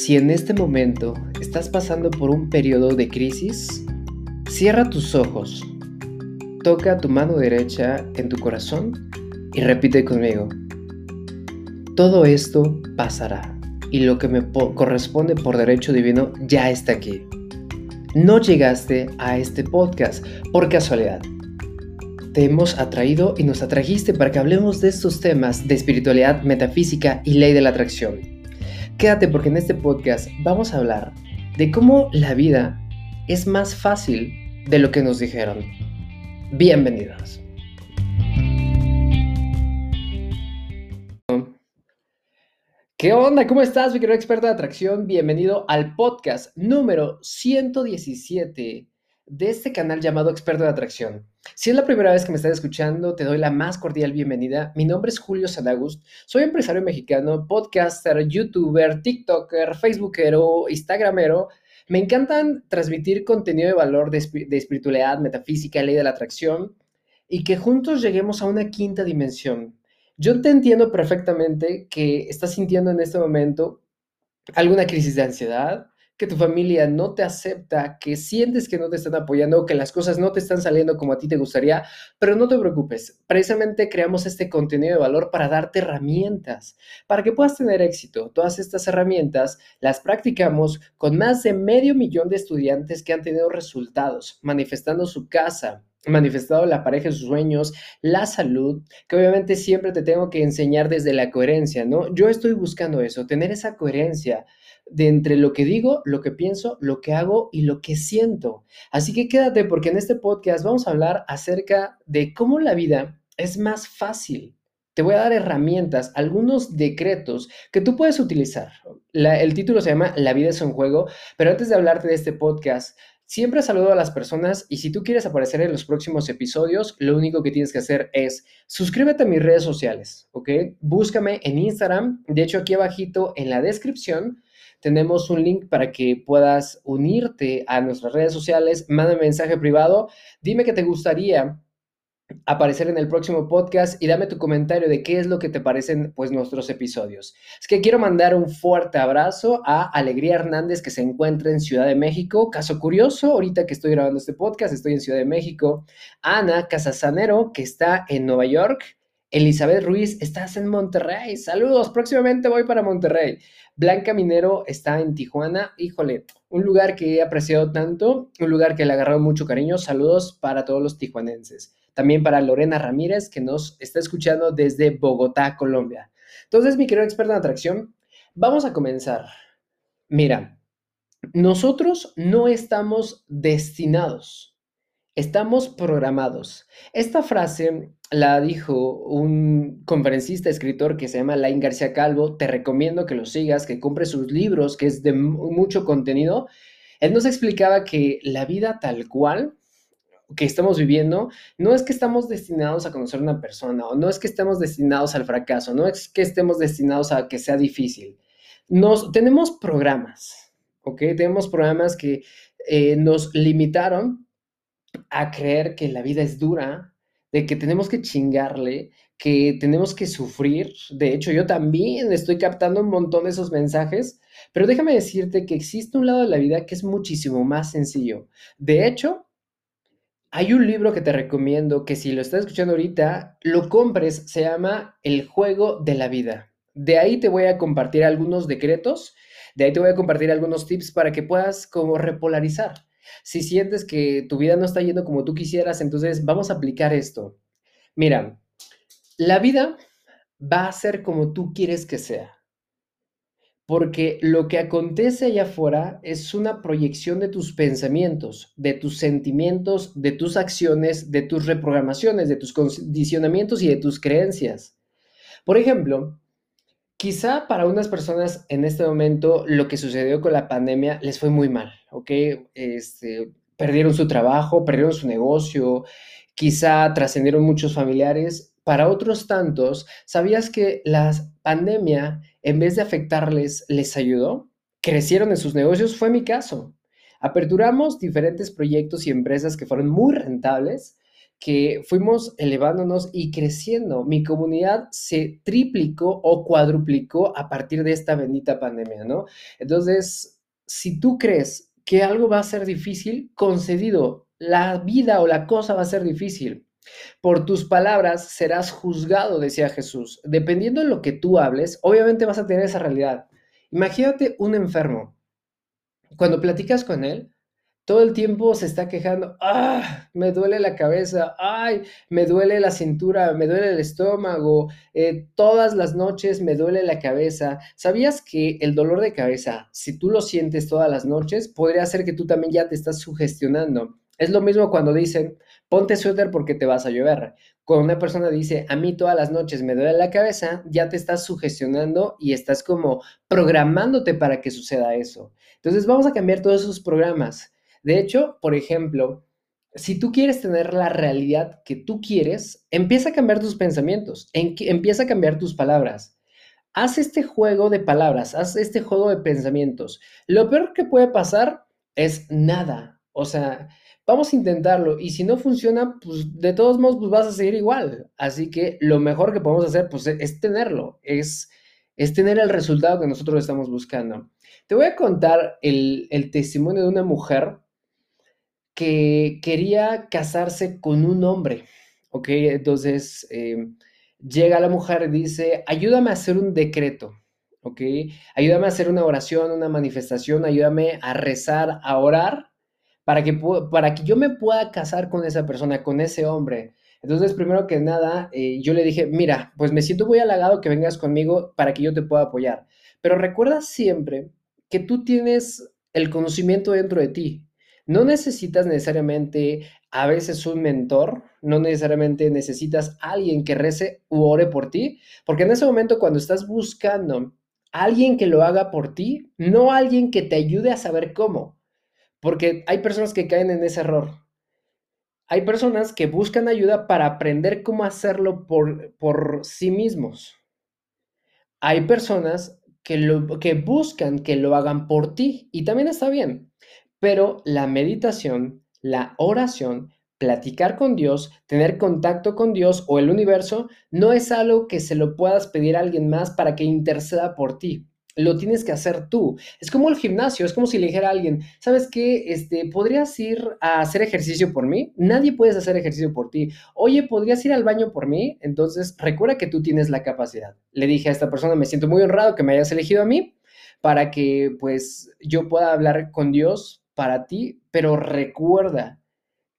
Si en este momento estás pasando por un periodo de crisis, cierra tus ojos, toca tu mano derecha en tu corazón y repite conmigo. Todo esto pasará y lo que me corresponde por derecho divino ya está aquí. No llegaste a este podcast por casualidad. Te hemos atraído y nos atrajiste para que hablemos de estos temas de espiritualidad, metafísica y ley de la atracción. Quédate porque en este podcast vamos a hablar de cómo la vida es más fácil de lo que nos dijeron. Bienvenidos. ¿Qué onda? ¿Cómo estás, mi querido experto de atracción? Bienvenido al podcast número 117 de este canal llamado Experto de Atracción. Si es la primera vez que me estás escuchando, te doy la más cordial bienvenida. Mi nombre es Julio Sanagust, soy empresario mexicano, podcaster, youtuber, tiktoker, facebookero, instagramero. Me encantan transmitir contenido de valor de, espiritualidad, metafísica, ley de la atracción y que juntos lleguemos a una quinta dimensión. Yo te entiendo perfectamente que estás sintiendo en este momento alguna crisis de ansiedad, que tu familia no te acepta, que sientes que no te están apoyando, que las cosas no te están saliendo como a ti te gustaría, pero no te preocupes. Precisamente creamos este contenido de valor para darte herramientas, para que puedas tener éxito. Todas estas herramientas las practicamos con más de medio millón de estudiantes que han tenido resultados, manifestando su casa, manifestado la pareja sus sueños, la salud, que obviamente siempre te tengo que enseñar desde la coherencia, ¿no? Yo estoy buscando eso, tener esa coherencia de entre lo que digo, lo que pienso, lo que hago y lo que siento. Así que quédate porque en este podcast vamos a hablar acerca de cómo la vida es más fácil. Te voy a dar herramientas, algunos decretos que tú puedes utilizar. el título se llama La vida es un juego, pero antes de hablarte de este podcast, Siempre saludo a las personas y si tú quieres aparecer en los próximos episodios, lo único que tienes que hacer es suscríbete a mis redes sociales, ¿ok? Búscame en Instagram, de hecho aquí abajito en la descripción tenemos un link para que puedas unirte a nuestras redes sociales, manda un mensaje privado, dime que te gustaría aparecer en el próximo podcast y dame tu comentario de qué es lo que te parecen pues nuestros episodios. Es que quiero mandar un fuerte abrazo a Alegría Hernández que se encuentra en Ciudad de México. Caso curioso, ahorita que estoy grabando este podcast estoy en Ciudad de México. Ana Casasanero que está en Nueva York. Elizabeth Ruiz, estás en Monterrey. Saludos, próximamente voy para Monterrey. Blanca Minero está en Tijuana. Híjole, un lugar que he apreciado tanto, un lugar que le agarrado mucho cariño. Saludos para todos los tijuanenses. También para Lorena Ramírez, que nos está escuchando desde Bogotá, Colombia. Entonces, mi querido experto en atracción, vamos a comenzar. Mira, nosotros no estamos destinados, estamos programados. Esta frase la dijo un conferencista, escritor que se llama Lain García Calvo. Te recomiendo que lo sigas, que compres sus libros, que es de mucho contenido. Él nos explicaba que la vida tal cual que estamos viviendo, no es que estamos destinados a conocer a una persona, o no es que estemos destinados al fracaso, no es que estemos destinados a que sea difícil. Nos, tenemos programas, ¿ok? Tenemos programas que eh, nos limitaron a creer que la vida es dura, de que tenemos que chingarle, que tenemos que sufrir. De hecho, yo también estoy captando un montón de esos mensajes, pero déjame decirte que existe un lado de la vida que es muchísimo más sencillo. De hecho, hay un libro que te recomiendo que si lo estás escuchando ahorita, lo compres, se llama El juego de la vida. De ahí te voy a compartir algunos decretos, de ahí te voy a compartir algunos tips para que puedas como repolarizar. Si sientes que tu vida no está yendo como tú quisieras, entonces vamos a aplicar esto. Mira, la vida va a ser como tú quieres que sea. Porque lo que acontece allá afuera es una proyección de tus pensamientos, de tus sentimientos, de tus acciones, de tus reprogramaciones, de tus condicionamientos y de tus creencias. Por ejemplo, Quizá para unas personas en este momento lo que sucedió con la pandemia les fue muy mal, ¿ok? Este, perdieron su trabajo, perdieron su negocio, quizá trascendieron muchos familiares. Para otros tantos, ¿sabías que la pandemia, en vez de afectarles, les ayudó? Crecieron en sus negocios, fue mi caso. Aperturamos diferentes proyectos y empresas que fueron muy rentables que fuimos elevándonos y creciendo. Mi comunidad se triplicó o cuadruplicó a partir de esta bendita pandemia, ¿no? Entonces, si tú crees que algo va a ser difícil, concedido, la vida o la cosa va a ser difícil. Por tus palabras serás juzgado, decía Jesús. Dependiendo de lo que tú hables, obviamente vas a tener esa realidad. Imagínate un enfermo. Cuando platicas con él, todo el tiempo se está quejando, ah, me duele la cabeza, ay, me duele la cintura, me duele el estómago, eh, todas las noches me duele la cabeza. ¿Sabías que el dolor de cabeza, si tú lo sientes todas las noches, podría ser que tú también ya te estás sugestionando? Es lo mismo cuando dicen, ponte suéter porque te vas a llover. Cuando una persona dice, a mí todas las noches me duele la cabeza, ya te estás sugestionando y estás como programándote para que suceda eso. Entonces vamos a cambiar todos esos programas. De hecho, por ejemplo, si tú quieres tener la realidad que tú quieres, empieza a cambiar tus pensamientos, empieza a cambiar tus palabras. Haz este juego de palabras, haz este juego de pensamientos. Lo peor que puede pasar es nada. O sea, vamos a intentarlo y si no funciona, pues de todos modos pues vas a seguir igual. Así que lo mejor que podemos hacer pues es tenerlo, es, es tener el resultado que nosotros estamos buscando. Te voy a contar el testimonio de una mujer que quería casarse con un hombre, ¿ok? Entonces eh, llega la mujer y dice, ayúdame a hacer un decreto, ¿ok? Ayúdame a hacer una oración, una manifestación, ayúdame a rezar, a orar, para que, para que yo me pueda casar con esa persona, con ese hombre. Entonces, primero que nada, eh, yo le dije, mira, pues me siento muy halagado que vengas conmigo para que yo te pueda apoyar. Pero recuerda siempre que tú tienes el conocimiento dentro de ti. No necesitas necesariamente a veces un mentor, no necesariamente necesitas alguien que rece u ore por ti, porque en ese momento cuando estás buscando alguien que lo haga por ti, no alguien que te ayude a saber cómo, porque hay personas que caen en ese error. Hay personas que buscan ayuda para aprender cómo hacerlo por, por sí mismos. Hay personas que, lo, que buscan que lo hagan por ti y también está bien. Pero la meditación, la oración, platicar con Dios, tener contacto con Dios o el universo, no es algo que se lo puedas pedir a alguien más para que interceda por ti. Lo tienes que hacer tú. Es como el gimnasio, es como si le dijera a alguien, ¿sabes qué? Este, ¿podrías ir a hacer ejercicio por mí? Nadie puede hacer ejercicio por ti. Oye, ¿podrías ir al baño por mí? Entonces, recuerda que tú tienes la capacidad. Le dije a esta persona, me siento muy honrado que me hayas elegido a mí para que pues yo pueda hablar con Dios para ti, pero recuerda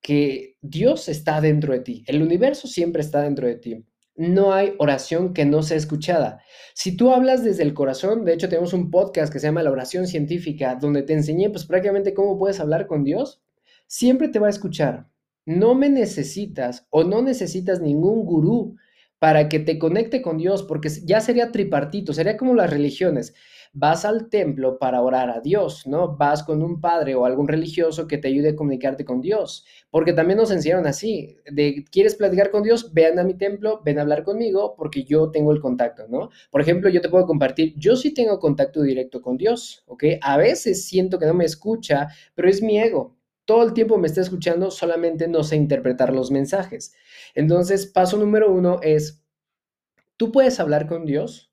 que Dios está dentro de ti, el universo siempre está dentro de ti. No hay oración que no sea escuchada. Si tú hablas desde el corazón, de hecho tenemos un podcast que se llama La oración científica, donde te enseñé pues prácticamente cómo puedes hablar con Dios, siempre te va a escuchar. No me necesitas o no necesitas ningún gurú para que te conecte con Dios, porque ya sería tripartito, sería como las religiones vas al templo para orar a Dios, ¿no? Vas con un padre o algún religioso que te ayude a comunicarte con Dios, porque también nos enseñaron así, de quieres platicar con Dios, ven a mi templo, ven a hablar conmigo porque yo tengo el contacto, ¿no? Por ejemplo, yo te puedo compartir, yo sí tengo contacto directo con Dios, ¿ok? A veces siento que no me escucha, pero es mi ego. Todo el tiempo me está escuchando, solamente no sé interpretar los mensajes. Entonces, paso número uno es, tú puedes hablar con Dios,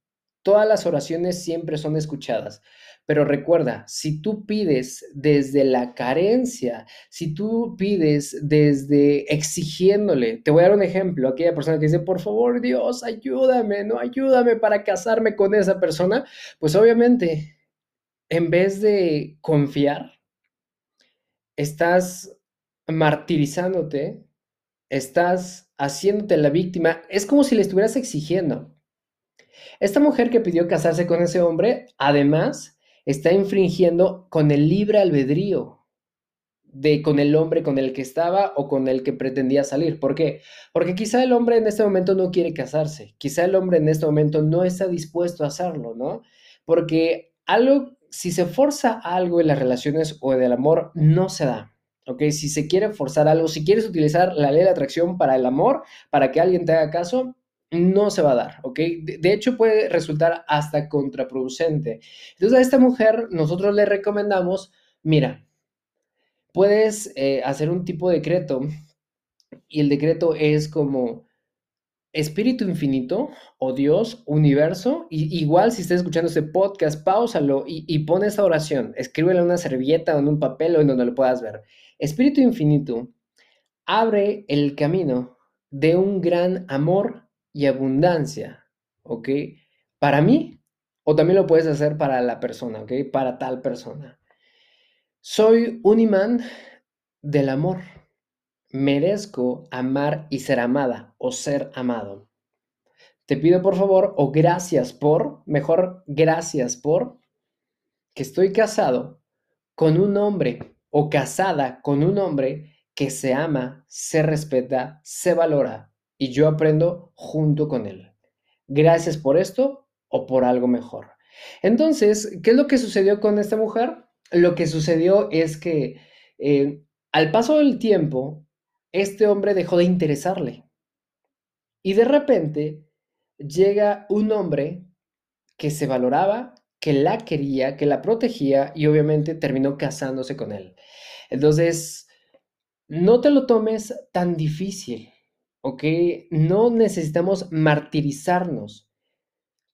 Todas las oraciones siempre son escuchadas. Pero recuerda, si tú pides desde la carencia, si tú pides desde exigiéndole, te voy a dar un ejemplo, aquella persona que dice, por favor Dios, ayúdame, no ayúdame para casarme con esa persona, pues obviamente, en vez de confiar, estás martirizándote, estás haciéndote la víctima, es como si le estuvieras exigiendo. Esta mujer que pidió casarse con ese hombre, además, está infringiendo con el libre albedrío de con el hombre con el que estaba o con el que pretendía salir. ¿Por qué? Porque quizá el hombre en este momento no quiere casarse, quizá el hombre en este momento no está dispuesto a hacerlo, ¿no? Porque algo, si se forza algo en las relaciones o en el amor, no se da. ¿ok? Si se quiere forzar algo, si quieres utilizar la ley de atracción para el amor, para que alguien te haga caso, no se va a dar, ¿ok? De, hecho, puede resultar hasta contraproducente. Entonces, a esta mujer nosotros le recomendamos, mira, puedes eh, hacer un tipo de decreto y el decreto es como espíritu infinito o Dios, universo, y igual si estás escuchando este podcast, pausalo y, y pon esta oración, escríbela en una servilleta o en un papel o en donde lo puedas ver. Espíritu infinito, abre el camino de un gran amor y abundancia, ¿ok? Para mí, o también lo puedes hacer para la persona, ¿ok? Para tal persona. Soy un imán del amor merezco amar y ser amada o ser amado. Te pido por favor, o gracias por, mejor gracias por, que estoy casado con un hombre o casada con un hombre que se ama, se respeta, se valora y yo aprendo junto con él. Gracias por esto o por algo mejor. Entonces, ¿qué es lo que sucedió con esta mujer? Lo que sucedió es que eh, al paso del tiempo, este hombre dejó de interesarle. Y de repente llega un hombre que se valoraba, que la quería, que la protegía y obviamente terminó casándose con él. Entonces, no te lo tomes tan difícil, ¿ok? No necesitamos martirizarnos.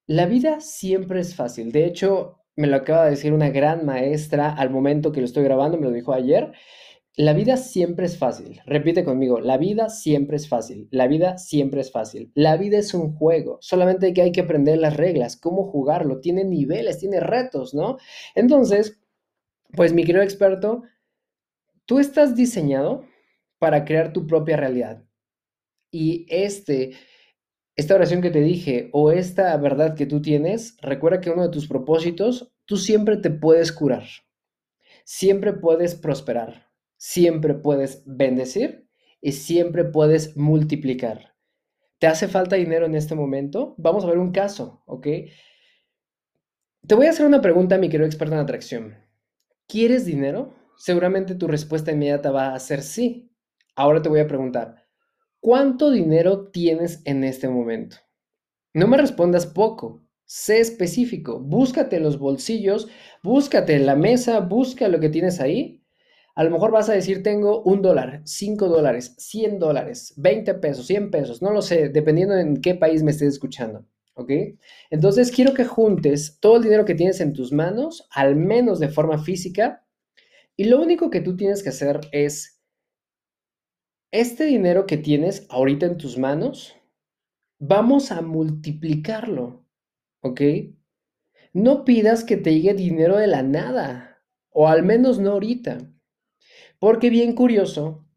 La vida siempre es fácil. De hecho, me lo acaba de decir una gran maestra al momento que lo estoy grabando, me lo dijo ayer. La vida siempre es fácil. Repite conmigo, la vida siempre es fácil. La vida siempre es fácil. La vida es un juego, solamente que hay que aprender las reglas, cómo jugarlo. Tiene niveles, tiene retos, ¿no? Entonces, pues mi querido experto, tú estás diseñado para crear tu propia realidad. Y este, esta oración que te dije o esta verdad que tú tienes, recuerda que uno de tus propósitos, tú siempre te puedes curar, siempre puedes prosperar siempre puedes bendecir y siempre puedes multiplicar. ¿Te hace falta dinero en este momento? Vamos a ver un caso, ¿ok? Te voy a hacer una pregunta, mi querido experto en atracción. ¿Quieres dinero? Seguramente tu respuesta inmediata va a ser sí. Ahora te voy a preguntar, ¿cuánto dinero tienes en este momento? No me respondas poco, sé específico, búscate los bolsillos, búscate la mesa, busca lo que tienes ahí a lo mejor vas a decir, tengo un dólar, cinco dólares, cien dólares, veinte pesos, cien pesos, no lo sé, dependiendo en qué país me estés escuchando. ¿Ok? Entonces quiero que juntes todo el dinero que tienes en tus manos, al menos de forma física, y lo único que tú tienes que hacer es, este dinero que tienes ahorita en tus manos, vamos a multiplicarlo. ¿Ok? No pidas que te llegue dinero de la nada, o al menos no ahorita. Porque bien curioso,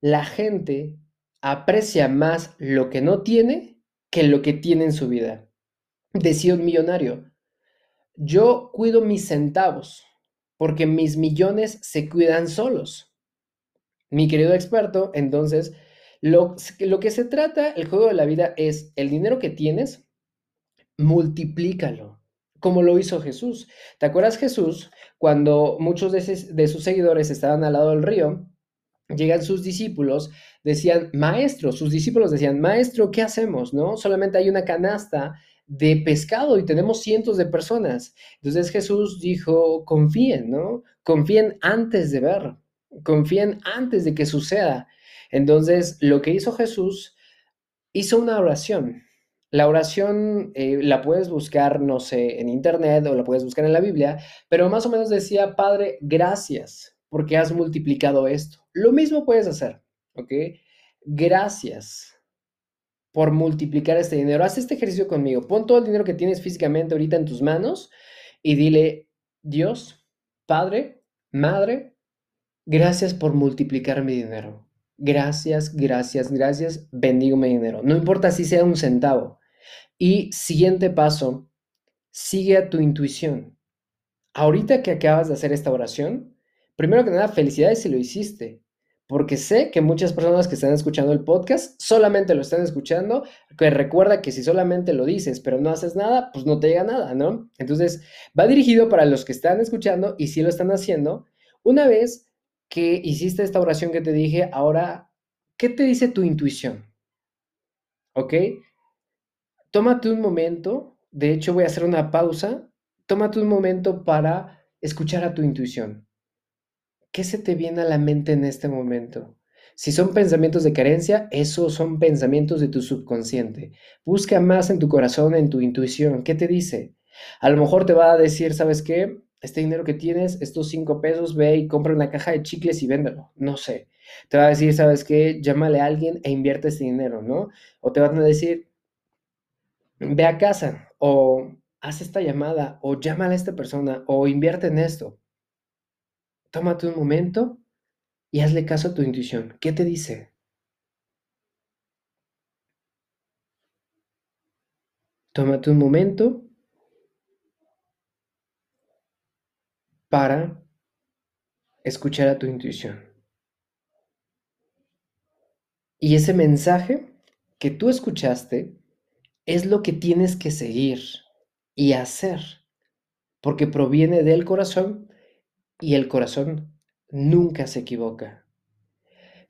la gente aprecia más lo que no tiene que lo que tiene en su vida. Decía un millonario, yo cuido mis centavos porque mis millones se cuidan solos. Mi querido experto, entonces, lo, que se trata, el juego de la vida es el dinero que tienes, multiplícalo como lo hizo Jesús. ¿Te acuerdas Jesús cuando muchos de, sus seguidores estaban al lado del río? Llegan sus discípulos, decían, maestro, sus discípulos decían, maestro, ¿qué hacemos? ¿No? Solamente hay una canasta de pescado y tenemos cientos de personas. Entonces Jesús dijo, confíen, ¿no? Confíen antes de ver, confíen antes de que suceda. Entonces, lo que hizo Jesús, hizo una oración. La oración eh, la puedes buscar, no sé, en internet o la puedes buscar en la Biblia, pero más o menos decía, Padre, gracias porque has multiplicado esto. Lo mismo puedes hacer, ¿ok? Gracias por multiplicar este dinero. Haz este ejercicio conmigo. Pon todo el dinero que tienes físicamente ahorita en tus manos y dile, Dios, Padre, Madre, gracias por multiplicar mi dinero. Gracias, gracias, gracias. Bendigo mi dinero. No importa si sea un centavo. Y siguiente paso, sigue a tu intuición. Ahorita que acabas de hacer esta oración, primero que nada, felicidades si lo hiciste, porque sé que muchas personas que están escuchando el podcast solamente lo están escuchando, que recuerda que si solamente lo dices pero no haces nada, pues no te llega nada, ¿no? Entonces, va dirigido para los que están escuchando y si lo están haciendo. Una vez que hiciste esta oración que te dije, ahora, ¿qué te dice tu intuición? ¿Ok? tómate un momento, de hecho voy a hacer una pausa, tómate un momento para escuchar a tu intuición. ¿Qué se te viene a la mente en este momento? Si son pensamientos de carencia, esos son pensamientos de tu subconsciente. Busca más en tu corazón, en tu intuición. ¿Qué te dice? A lo mejor te va a decir, ¿sabes qué? Este dinero que tienes, estos cinco pesos, ve y compra una caja de chicles y véndelo. No sé. Te va a decir, ¿sabes qué? Llámale a alguien e invierte ese dinero, ¿no? O te van a decir, ve a casa o haz esta llamada o llámale a esta persona o invierte en esto. Tómate un momento y hazle caso a tu intuición. ¿Qué te dice? Tómate un momento para escuchar a tu intuición. Y ese mensaje que tú escuchaste es lo que tienes que seguir y hacer, porque proviene del corazón y el corazón nunca se equivoca.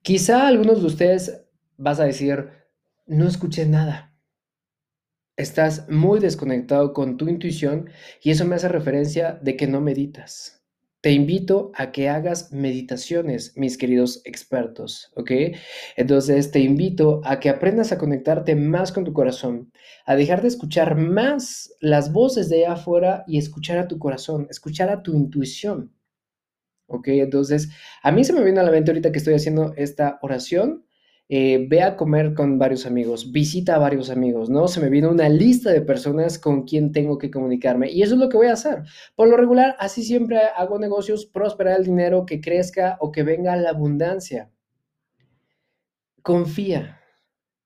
Quizá algunos de ustedes vas a decir, no escuché nada. Estás muy desconectado con tu intuición y eso me hace referencia de que no meditas. Te invito a que hagas meditaciones, mis queridos expertos, ¿ok? Entonces te invito a que aprendas a conectarte más con tu corazón, a dejar de escuchar más las voces de allá afuera y escuchar a tu corazón, escuchar a tu intuición. ¿ok? Entonces, a mí se me viene a la mente ahorita que estoy haciendo esta oración, eh, ve a comer con varios amigos, visita a varios amigos, ¿no? Se me viene una lista de personas con quien tengo que comunicarme y eso es lo que voy a hacer. Por lo regular, así siempre hago negocios, prosperar el dinero, que crezca o que venga la abundancia. Confía.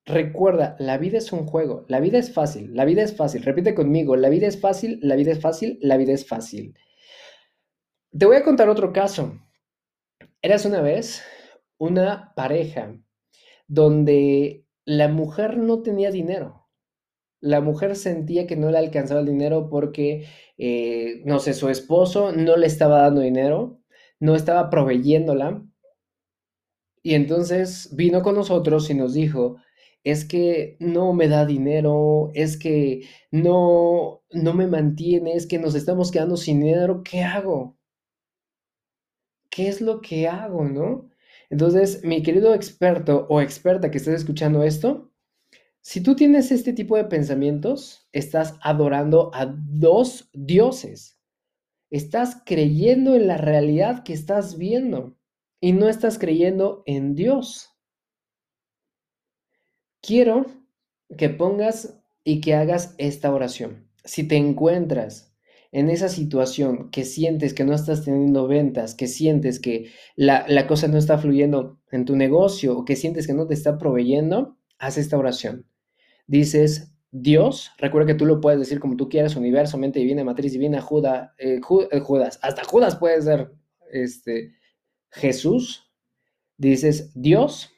Recuerda, la vida es un juego, la vida es fácil, la vida es fácil. Repite conmigo, la vida es fácil, la vida es fácil, la vida es fácil. Te voy a contar otro caso. Eras una vez una pareja donde la mujer no tenía dinero. La mujer sentía que no le alcanzaba el dinero porque, eh, no sé, su esposo no le estaba dando dinero, no estaba proveyéndola. Y entonces vino con nosotros y nos dijo, es que no me da dinero, es que no, no me mantiene, es que nos estamos quedando sin dinero, ¿qué hago? ¿qué es lo que hago, no? Entonces, mi querido experto o experta que estés escuchando esto, si tú tienes este tipo de pensamientos, estás adorando a dos dioses. Estás creyendo en la realidad que estás viendo y no estás creyendo en Dios. Quiero que pongas y que hagas esta oración. Si te encuentras en esa situación que sientes que no estás teniendo ventas, que sientes que la, cosa no está fluyendo en tu negocio o que sientes que no te está proveyendo, haz esta oración. Dices, Dios, recuerda que tú lo puedes decir como tú quieras, universo, mente divina, matriz divina, Judas, eh, eh, Judas, hasta Judas puede ser este, Jesús. Dices, Dios,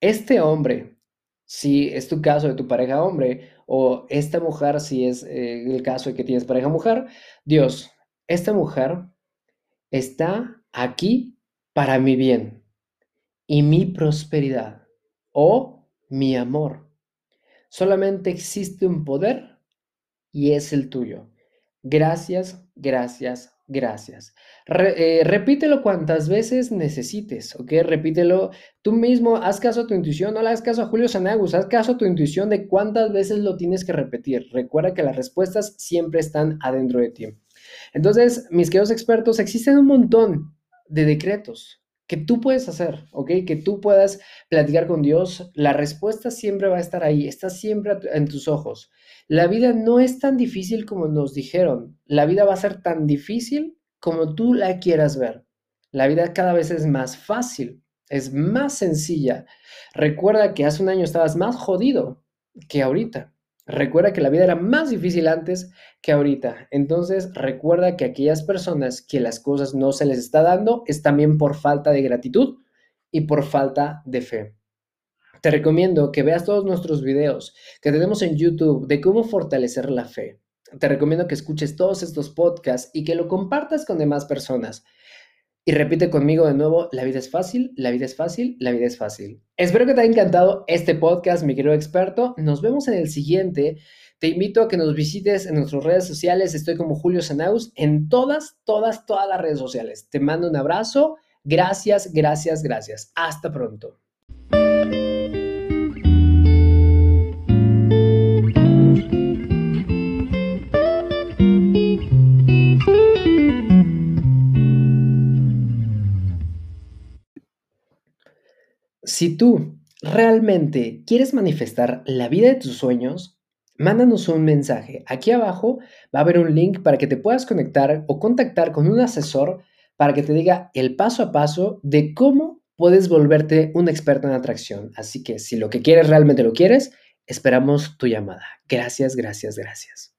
este hombre, si es tu caso de tu pareja hombre, o esta mujer, si es eh, el caso de que tienes pareja mujer, Dios, esta mujer está aquí para mi bien y mi prosperidad o mi amor. Solamente existe un poder y es el tuyo. Gracias, gracias, Gracias. Eh, repítelo cuantas veces necesites, ¿ok? Repítelo tú mismo, haz caso a tu intuición, no le hagas caso a Julio Sanagus, haz caso a tu intuición de cuántas veces lo tienes que repetir. Recuerda que las respuestas siempre están adentro de ti. Entonces, mis queridos expertos, existen un montón de decretos que tú puedes hacer, ¿ok? Que tú puedas platicar con Dios. La respuesta siempre va a estar ahí, está siempre en tus ojos. La vida no es tan difícil como nos dijeron. La vida va a ser tan difícil como tú la quieras ver. La vida cada vez es más fácil, es más sencilla. Recuerda que hace un año estabas más jodido que ahorita. Recuerda que la vida era más difícil antes que ahorita. Entonces, recuerda que aquellas personas que las cosas no se les está dando es también por falta de gratitud y por falta de fe. Te recomiendo que veas todos nuestros videos que tenemos en YouTube de cómo fortalecer la fe. Te recomiendo que escuches todos estos podcasts y que lo compartas con demás personas. Y repite conmigo de nuevo, la vida es fácil, la vida es fácil, la vida es fácil. Espero que te haya encantado este podcast, mi querido experto. Nos vemos en el siguiente. Te invito a que nos visites en nuestras redes sociales. Estoy como Julio Sanaus en todas, todas, todas las redes sociales. Te mando un abrazo. Gracias, gracias, gracias. Hasta pronto. Si tú realmente quieres manifestar la vida de tus sueños, mándanos un mensaje. Aquí abajo va a haber un link para que te puedas conectar o contactar con un asesor para que te diga el paso a paso de cómo puedes volverte un experto en atracción. Así que si lo que quieres realmente lo quieres, esperamos tu llamada. Gracias, gracias, gracias.